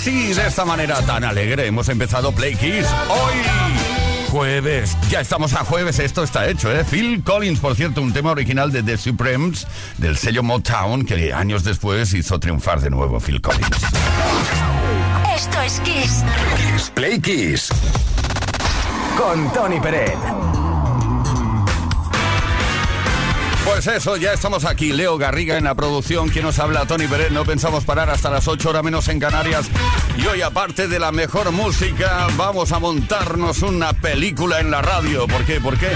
Así, de esta manera tan alegre, hemos empezado Play Kiss hoy. Jueves, ya estamos a jueves, esto está hecho, ¿eh? Phil Collins, por cierto, un tema original de The Supremes, del sello Motown, que años después hizo triunfar de nuevo Phil Collins. Esto es Kiss. Play Kiss. Con Tony Peret. Pues eso, ya estamos aquí. Leo Garriga en la producción. Quien nos habla, Tony Pérez. No pensamos parar hasta las 8 horas menos en Canarias. Y hoy, aparte de la mejor música, vamos a montarnos una película en la radio. ¿Por qué? ¿Por qué?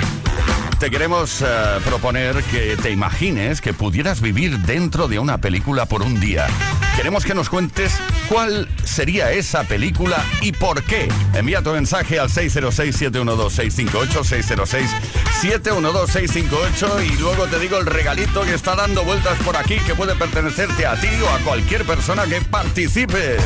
Te queremos eh, proponer que te imagines que pudieras vivir dentro de una película por un día. Queremos que nos cuentes cuál sería esa película y por qué. Envía tu mensaje al 606-712-658, 606-712-658 y luego te digo el regalito que está dando vueltas por aquí que puede pertenecerte a ti o a cualquier persona que participe.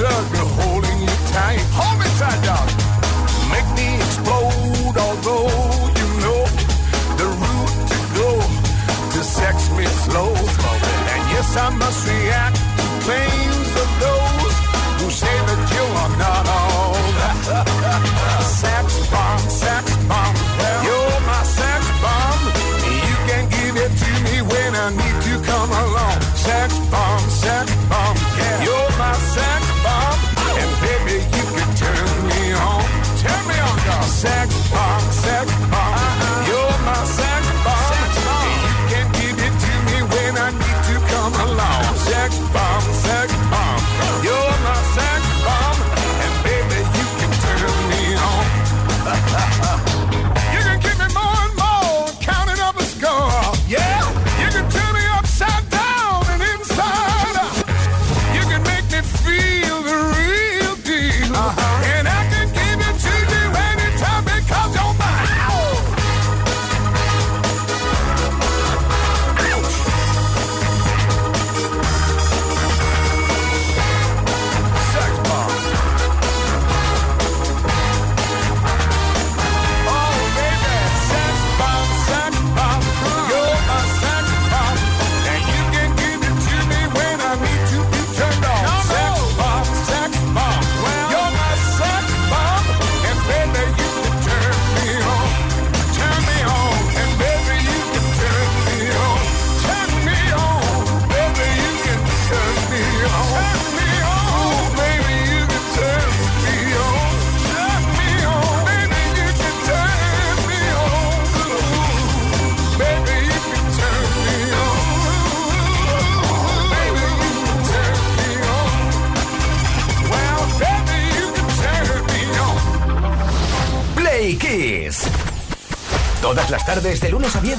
Struggle holding you tight. Hold me tight, dog. Make me explode, although you know the route to go to sex me slow. And yes, I must react to claims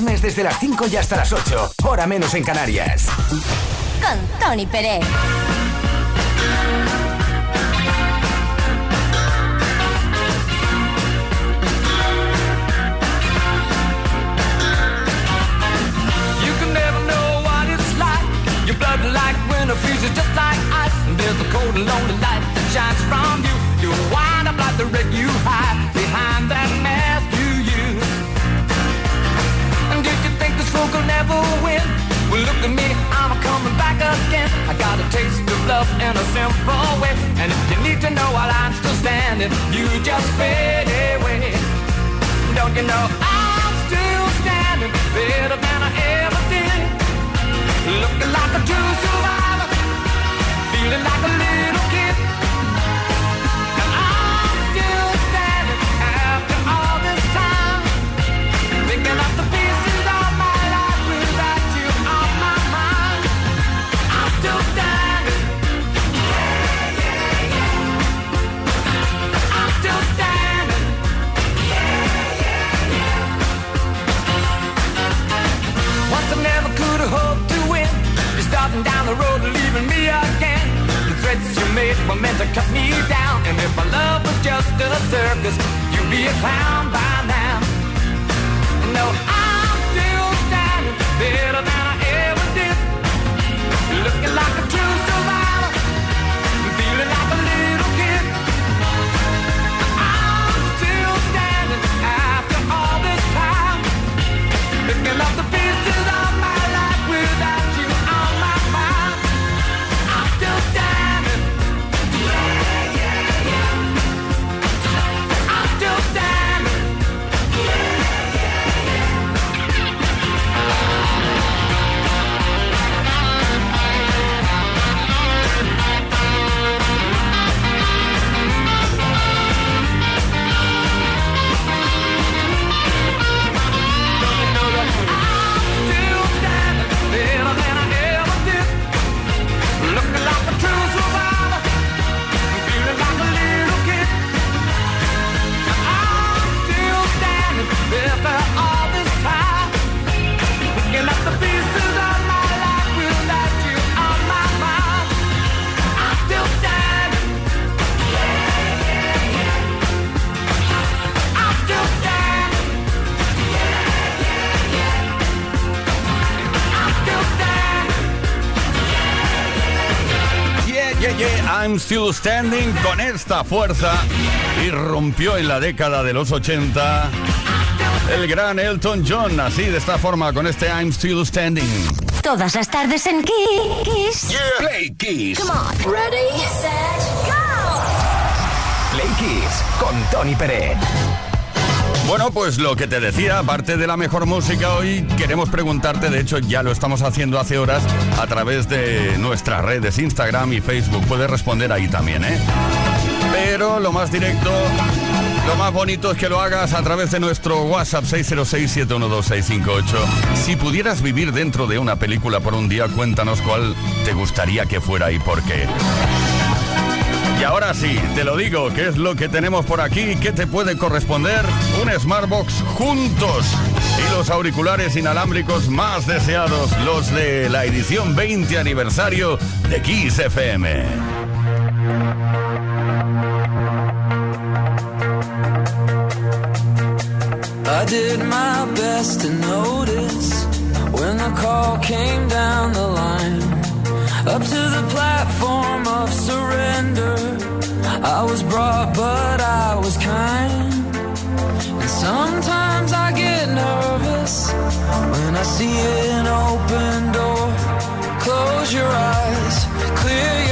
viernes, desde las 5 y hasta las 8. Hora menos en Canarias. Con Tony Pérez. You can never know what it's like. Your blood like winter freezes just like ice. And there's a cold and lonely light that shines from you. You wind up like the wreck you hide never win. Well, look at me, I'm coming back again. I got a taste of love in a simple way. And if you need to know while I'm still standing, you just fade away. Don't you know I'm still standing better than I ever did? Looking like a true survivor, feeling like a little kid. I'm still standing con esta fuerza y rompió en la década de los 80 el gran Elton John, así de esta forma con este I'm still standing. Todas las tardes en Kiss. Play Kiss. Come on. Ready, set, go. Play Kiss con Tony Pérez. Bueno, pues lo que te decía, aparte de la mejor música, hoy queremos preguntarte, de hecho ya lo estamos haciendo hace horas a través de nuestras redes Instagram y Facebook. Puedes responder ahí también, ¿eh? Pero lo más directo, lo más bonito es que lo hagas a través de nuestro WhatsApp 606-712-658. Si pudieras vivir dentro de una película por un día, cuéntanos cuál te gustaría que fuera y por qué. Y ahora sí, te lo digo, ¿qué es lo que tenemos por aquí? ¿Qué te puede corresponder? Un Smartbox juntos y los auriculares inalámbricos más deseados, los de la edición 20 aniversario de Kiss FM. Up to the platform of surrender. I was brought, but I was kind. And sometimes I get nervous when I see an open door. Close your eyes, clear your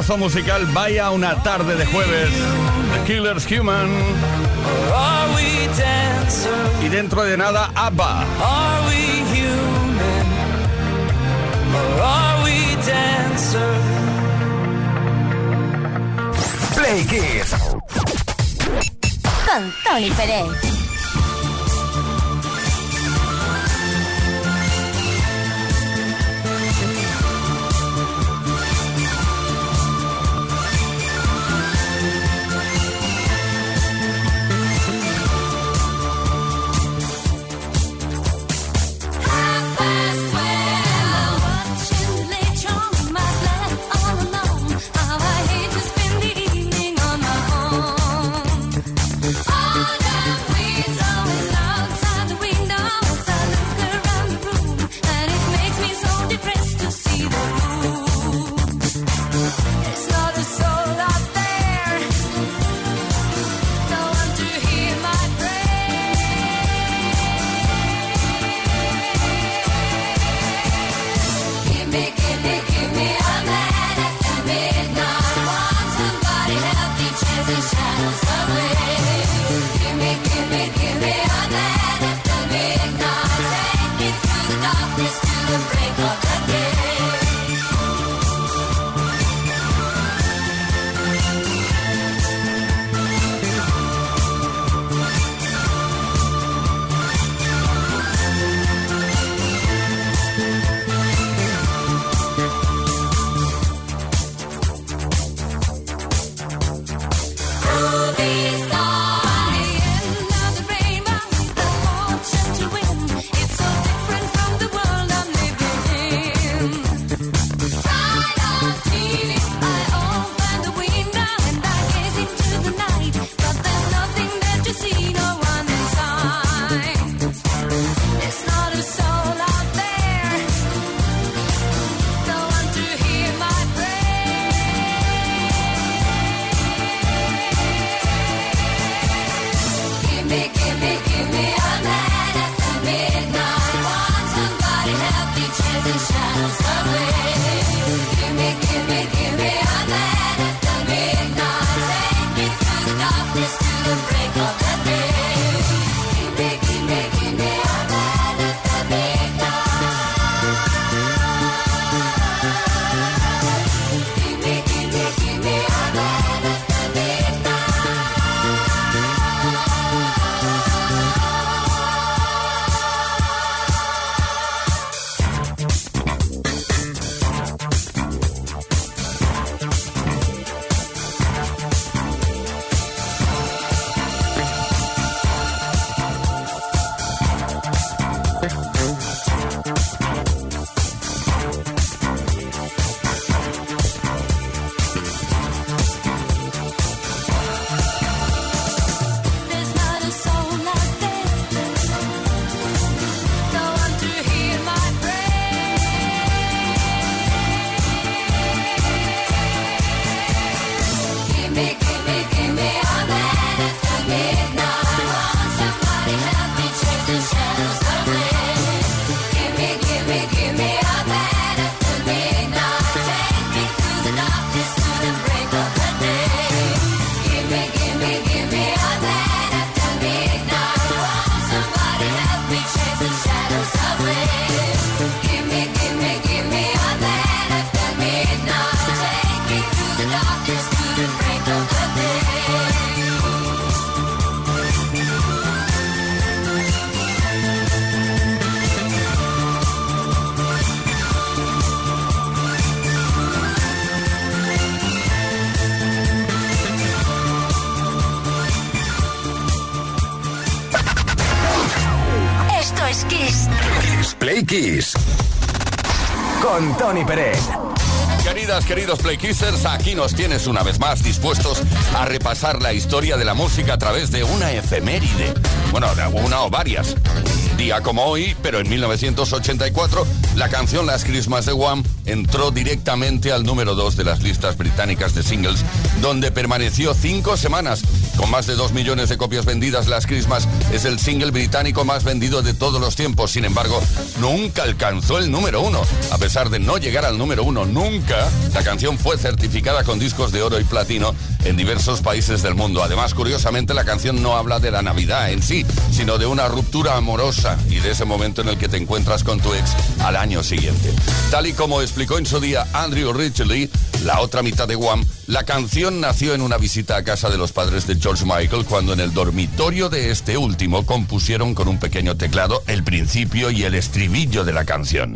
Pedazo musical, vaya una tarde de jueves. The Killers Human. Y dentro de nada, ABBA. Play Kids. Con Tony Pérez. Queridos Playkissers, aquí nos tienes una vez más dispuestos a repasar la historia de la música a través de una efeméride. Bueno, una o varias. Día como hoy, pero en 1984, la canción Last Christmas de Wham entró directamente al número 2 de las listas británicas de singles, donde permaneció cinco semanas. Con más de 2 millones de copias vendidas, Last Christmas es el single británico más vendido de todos los tiempos. Sin embargo, nunca alcanzó el número 1. A pesar de no llegar al número 1 nunca, la canción fue certificada con discos de oro y platino en diversos países del mundo. Además, curiosamente, la canción no habla de la Navidad en sí, sino de una ruptura amorosa y de ese momento en el que te encuentras con tu ex al año siguiente. Tal y como explicó en su día Andrew Ridgely, la otra mitad de Wham, la canción nació en una visita a casa de los padres de George Michael cuando en el dormitorio de este último compusieron con un pequeño teclado el principio y el estribillo de la canción.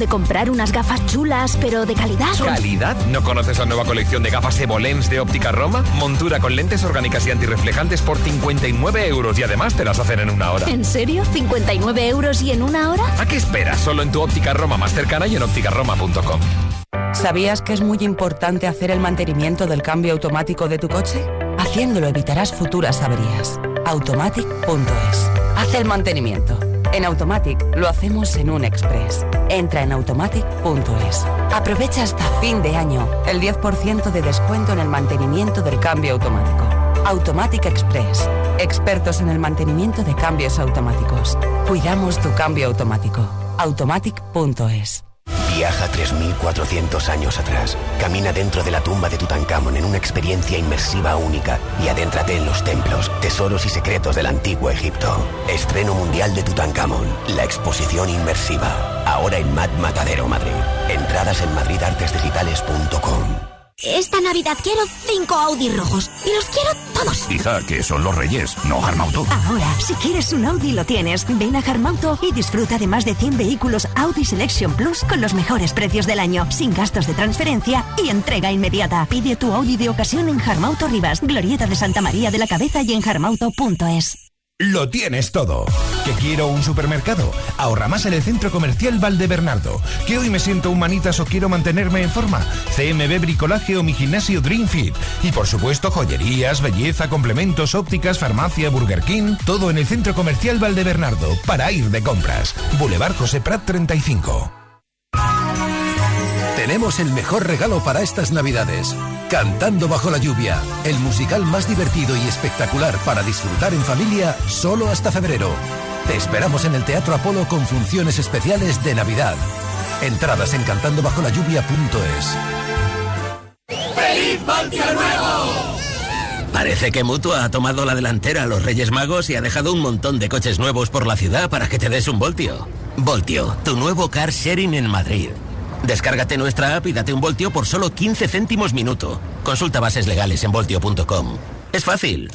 ¿Sabes dónde comprar unas gafas chulas pero de calidad? ¿Calidad? ¿No conoces la nueva colección de gafas Evolens de Óptica Roma? Montura con lentes orgánicas y antirreflejantes por 59 euros y además te las hacen en una hora. ¿En serio? ¿59 euros y en una hora? ¿A qué esperas? Solo en tu óptica Roma más cercana y en ópticaroma.com. ¿Sabías que es muy importante hacer el mantenimiento del cambio automático de tu coche? Haciéndolo evitarás futuras averías. Automatic.es. Haz el mantenimiento. En Automatic lo hacemos en un express. Entra en automatic.es. Aprovecha hasta fin de año el 10% de descuento en el mantenimiento del cambio automático. Automatic Express. Expertos en el mantenimiento de cambios automáticos. Cuidamos tu cambio automático. Automatic.es. Viaja 3.400 años atrás. Camina dentro de la tumba de Tutankamón en una experiencia inmersiva única y adéntrate en los templos, tesoros y secretos del antiguo Egipto. Estreno mundial de Tutankamón, la exposición inmersiva. Ahora en Mad Matadero, Madrid. Entradas en madridartesdigitales.com. Esta Navidad quiero cinco Audi rojos y los quiero todos. Hija, que son los reyes, no Harmauto. Ahora, si quieres un Audi lo tienes. Ven a Harmauto y disfruta de más de 100 vehículos Audi Selection Plus con los mejores precios del año, sin gastos de transferencia y entrega inmediata. Pide tu Audi de ocasión en Harmauto Rivas, Glorieta de Santa María de la Cabeza y en harmauto.es. Lo tienes todo. ¿Que quiero un supermercado? Ahorra más en el Centro Comercial Valdebernardo. ¿Que hoy me siento un manitas o quiero mantenerme en forma? CMB Bricolaje o mi gimnasio Dream Fit. Y por supuesto joyerías, belleza, complementos, ópticas, farmacia, Burger King. Todo en el Centro Comercial Valdebernardo para ir de compras. Boulevard José Prat 35. Tenemos el mejor regalo para estas Navidades. Cantando bajo la lluvia, el musical más divertido y espectacular para disfrutar en familia solo hasta febrero. Te esperamos en el Teatro Apolo con funciones especiales de Navidad. Entradas en cantandobajolayuvia.es. ¡Feliz Voltio Nuevo! Parece que Mutua ha tomado la delantera a los Reyes Magos y ha dejado un montón de coches nuevos por la ciudad para que te des un voltio. Voltio, tu nuevo car sharing en Madrid. Descárgate nuestra app y date un voltio por solo 15 céntimos minuto. Consulta bases legales en voltio.com. Es fácil.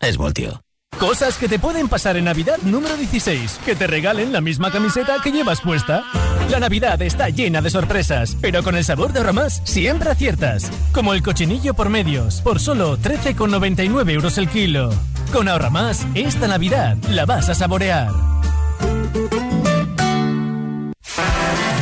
Es voltio. Cosas que te pueden pasar en Navidad número 16. Que te regalen la misma camiseta que llevas puesta. La Navidad está llena de sorpresas, pero con el sabor de Ahorramás siempre aciertas. Como el cochinillo por medios, por solo 13,99 euros el kilo. Con Ahorramás, esta Navidad la vas a saborear.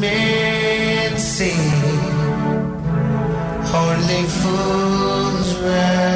Men say only fools rushing,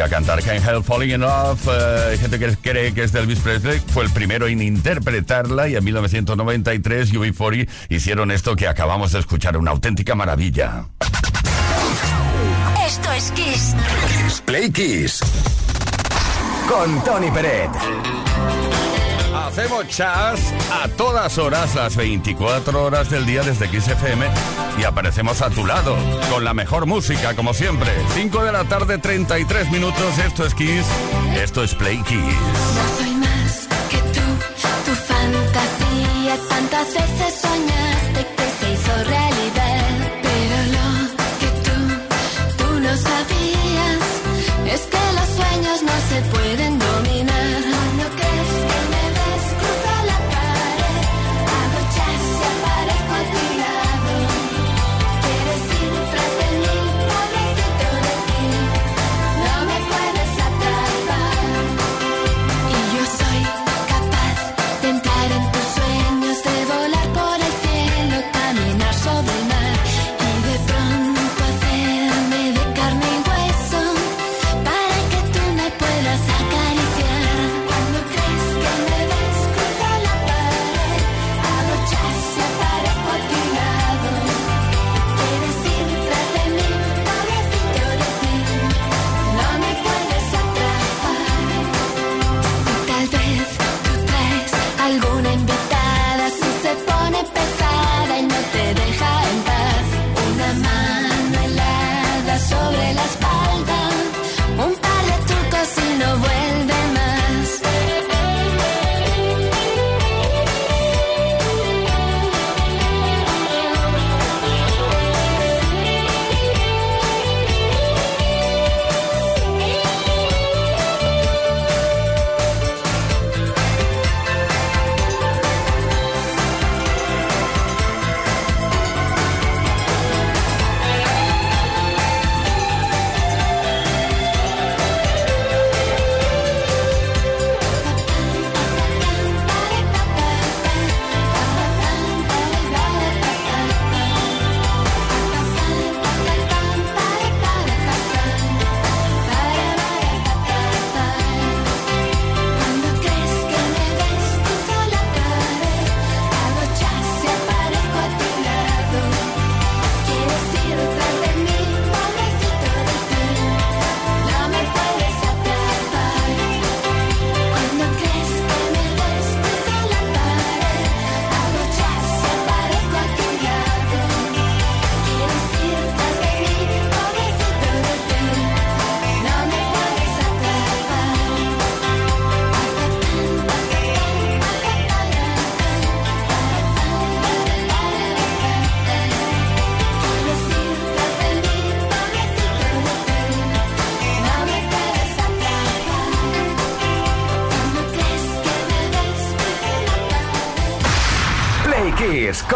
debería cantar Can't Help Falling in Love. Eh, hay gente que cree que es de Elvis Presley. Fue el primero en interpretarla y en 1993 UB40 hicieron esto que acabamos de escuchar. Una auténtica maravilla. Esto es Kiss. Play Kiss. Con Tony Peret. Hacemos chas a todas horas, las 24 horas del día desde Kiss FM y aparecemos a tu lado con la mejor música, como siempre. 5 de la tarde, 33 minutos. Esto es Kiss. Esto es Play Kiss. No soy más que tú, tu fantasía. Tantas veces soñaste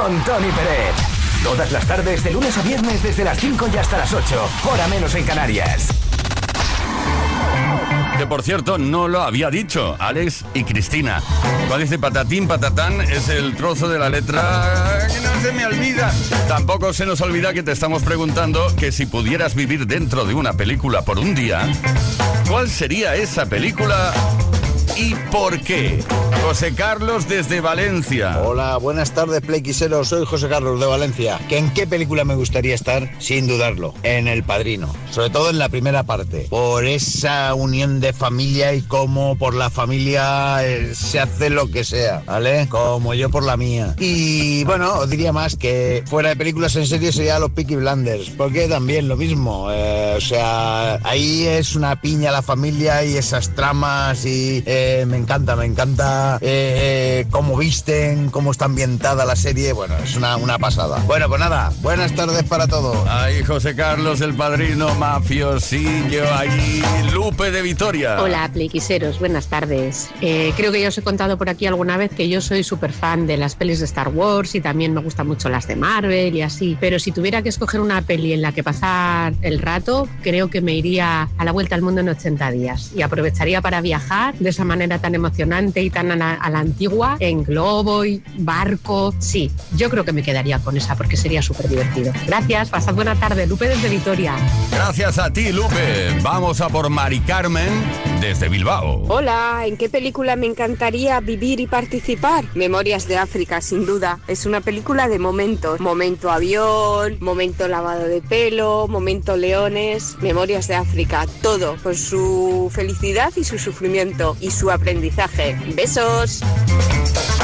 con Tony Peret. Todas las tardes, de lunes a viernes, desde las 5 y hasta las 8. Hora menos en Canarias. Que por cierto, no lo había dicho Alex y Cristina. Cuando dice patatín, patatán, es el trozo de la letra que no se me olvida. Tampoco se nos olvida que te estamos preguntando que si pudieras vivir dentro de una película por un día, ¿cuál sería esa película y por qué? José Carlos desde Valencia. Hola, buenas tardes, Playquiseros. Soy José Carlos de Valencia. ¿Que ¿En qué película me gustaría estar? Sin dudarlo, en El Padrino. Sobre todo en la primera parte. Por esa unión de familia y cómo por la familia eh, se hace lo que sea, ¿vale? Como yo por la mía. Y bueno, os diría más que fuera de películas en serio sería los Peaky Blinders. Porque también lo mismo. eh, o sea, ahí es una piña la familia y esas tramas y eh, me encanta, me encanta eh, eh, cómo visten, cómo está ambientada la serie. Bueno, es una, una pasada. Bueno, pues nada, buenas tardes para todos. Ahí José Carlos, el padrino mafiosillo, ahí Lupe de Vitoria. Hola, pliquiseros, buenas tardes. Eh, creo que ya os he contado por aquí alguna vez que yo soy súper fan de las pelis de Star Wars y también me gustan mucho las de Marvel y así. Pero si tuviera que escoger una peli en la que pasar el rato, creo que me iría a la vuelta al mundo en 80 días y aprovecharía para viajar de esa manera tan emocionante y tan a la, a la antigua, en globo y barco. Sí, yo creo que me quedaría con esa porque sería súper divertido. Gracias, pasad buena tarde. Lupe desde Vitoria. Gracias a ti, Lupe. Vamos a por Mari Carmen desde Bilbao. Hola, ¿en qué película me encantaría vivir y participar? Memorias de África, sin duda. Es una película de momentos. Momento avión, momento lavado de pelo, momento leones. Memorias de África, todo, con su felicidad y su sufrimiento y su aprendizaje. Besos.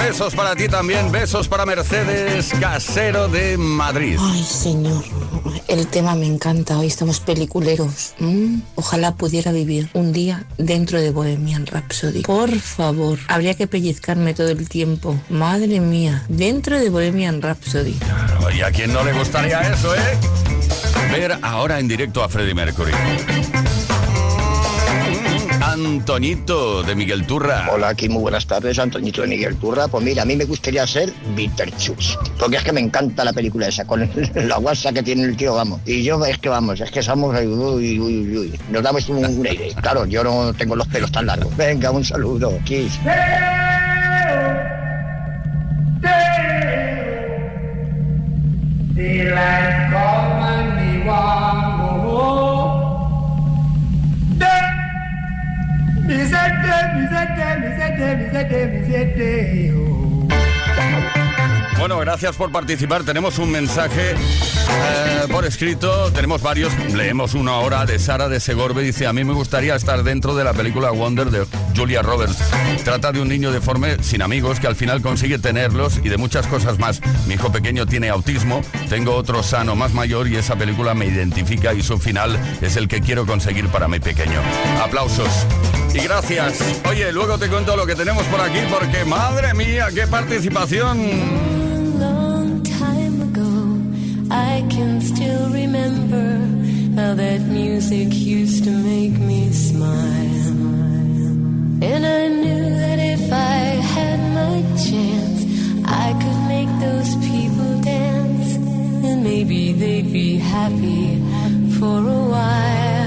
Besos para ti también, besos para Mercedes Casero de Madrid. Ay, señor, el tema me encanta. Hoy estamos peliculeros. Mm, Ojalá pudiera vivir un día dentro de Bohemian Rhapsody. Por favor, habría que pellizcarme todo el tiempo. Madre mía, dentro de Bohemian Rhapsody. Claro, ¿Y a quién no le gustaría eso, eh? Ver ahora en directo a Freddie Mercury. Antoñito de Miguel Turra. Hola, aquí muy buenas tardes, Antoñito de Miguel Turra. Pues mira, a mí me gustaría ser Beetlejuice, porque es que me encanta la película esa, con la guasa que tiene el tío, vamos. Y yo es que vamos, es que somos, uy, uy, uy, uy. nos damos un, un aire. Claro, yo no tengo los pelos tan largos. Venga, un saludo, Kiss. Daylight me mizete mizete mizete mizete mizete yo Bueno, gracias por participar. Tenemos un mensaje eh, por escrito, tenemos varios. Leemos uno ahora de Sara de Segorbe. Dice, a mí me gustaría estar dentro de la película Wonder de Julia Roberts. Trata de un niño deforme sin amigos que al final consigue tenerlos y de muchas cosas más. Mi hijo pequeño tiene autismo, tengo otro sano más mayor y esa película me identifica y su final es el que quiero conseguir para mi pequeño. Aplausos. Y gracias. Oye, luego te cuento lo que tenemos por aquí porque madre mía, qué participación. That music used to make me smile. And I knew that if I had my chance, I could make those people dance. And maybe they'd be happy for a while.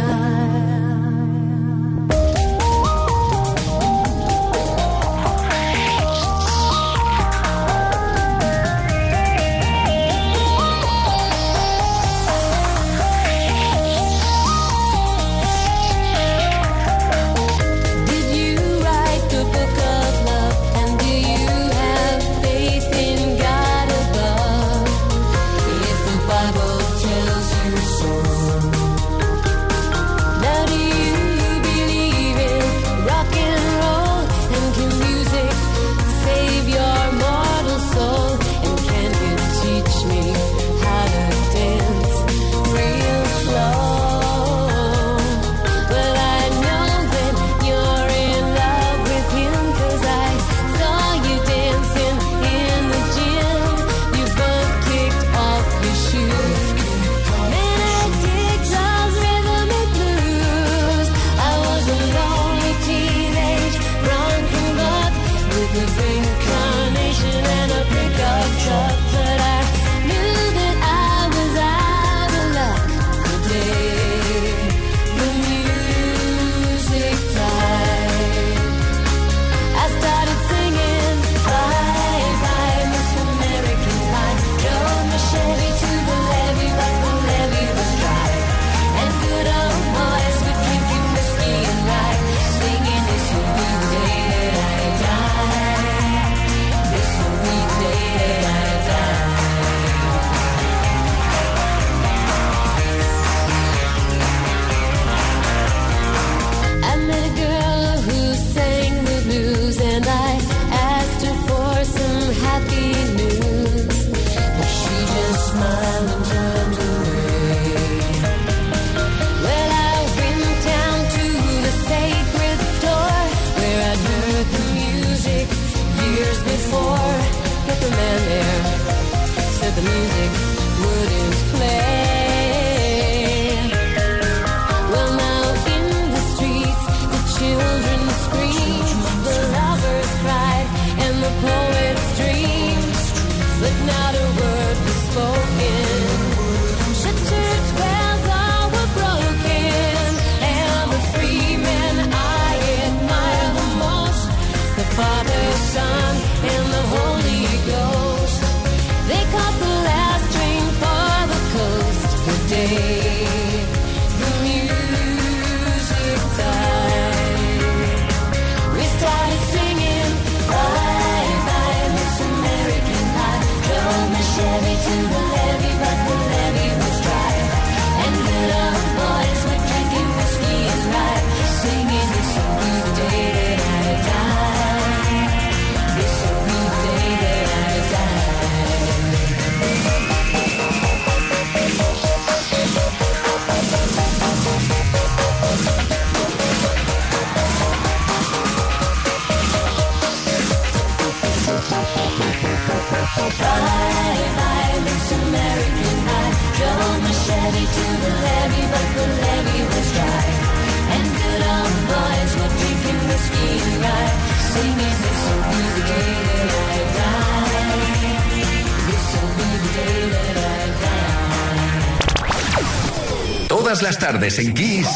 Todas las tardes en Kiss.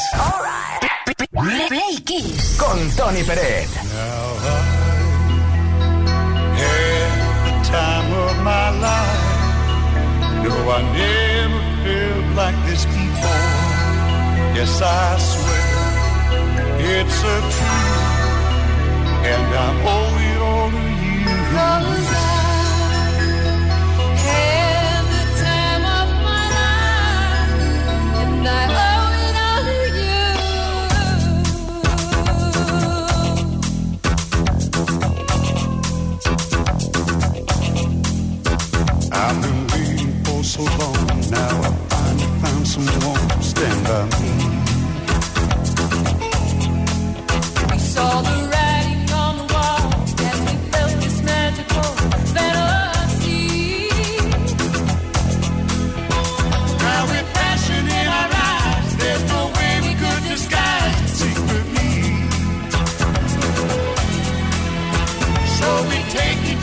Play Kiss. Con Tony Peret. the time of my life. No, I never felt like this before. Yes, I swear it's a truth, and I owe it all to you. Cause I had the time of my life, and I owe it all to you. I've been waiting for so long. Now I finally found someone to stand by me. We saw the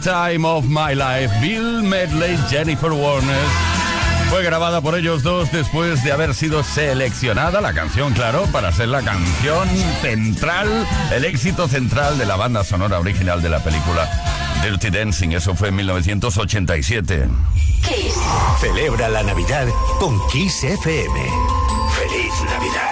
Time of my life. Bill Medley, Jennifer Warner. Fue grabada por ellos dos después de haber sido seleccionada la canción, claro, para ser la canción central, el éxito central de la banda sonora original de la película Dirty Dancing. Eso fue en 1987. Celebra la Navidad con Kiss FM. Feliz Navidad.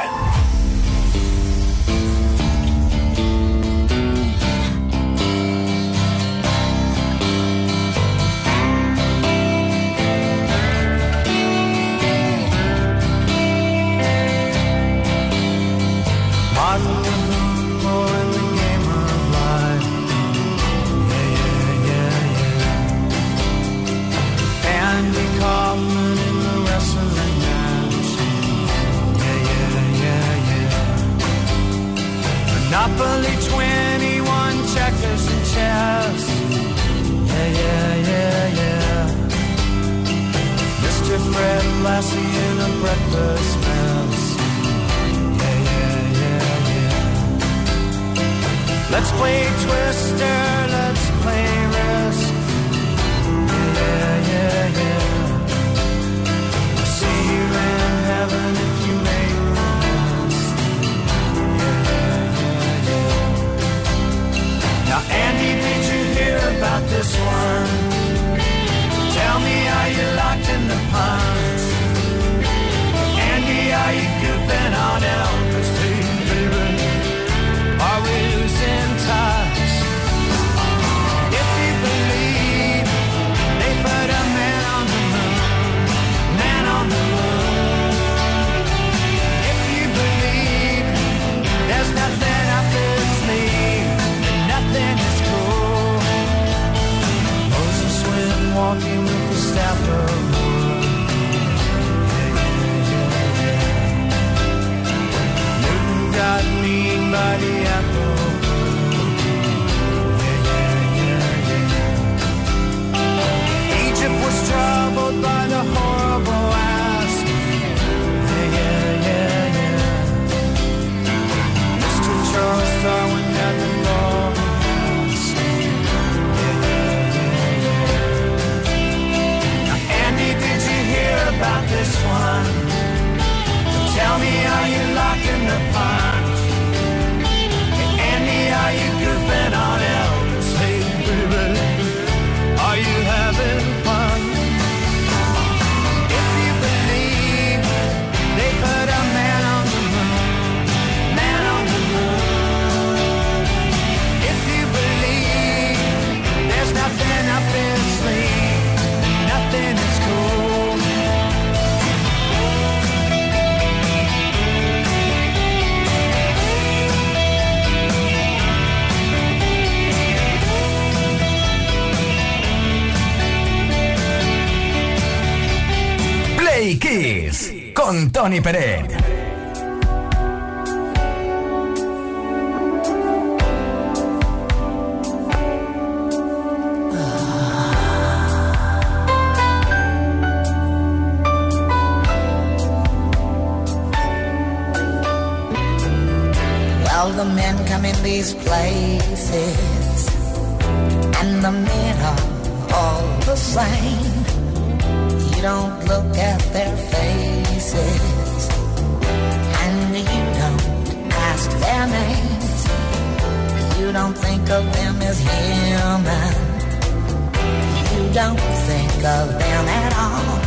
Don't think of them at all.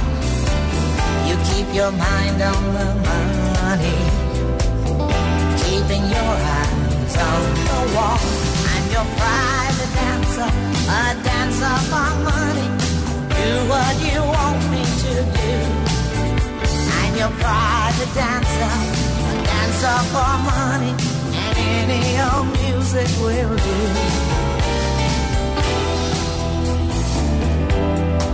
You keep your mind on the money keeping your eyes on the wall. I'm your private dancer, a dancer for money. Do what you want me to do. I'm your private dancer, a dancer for money, and any old music will do.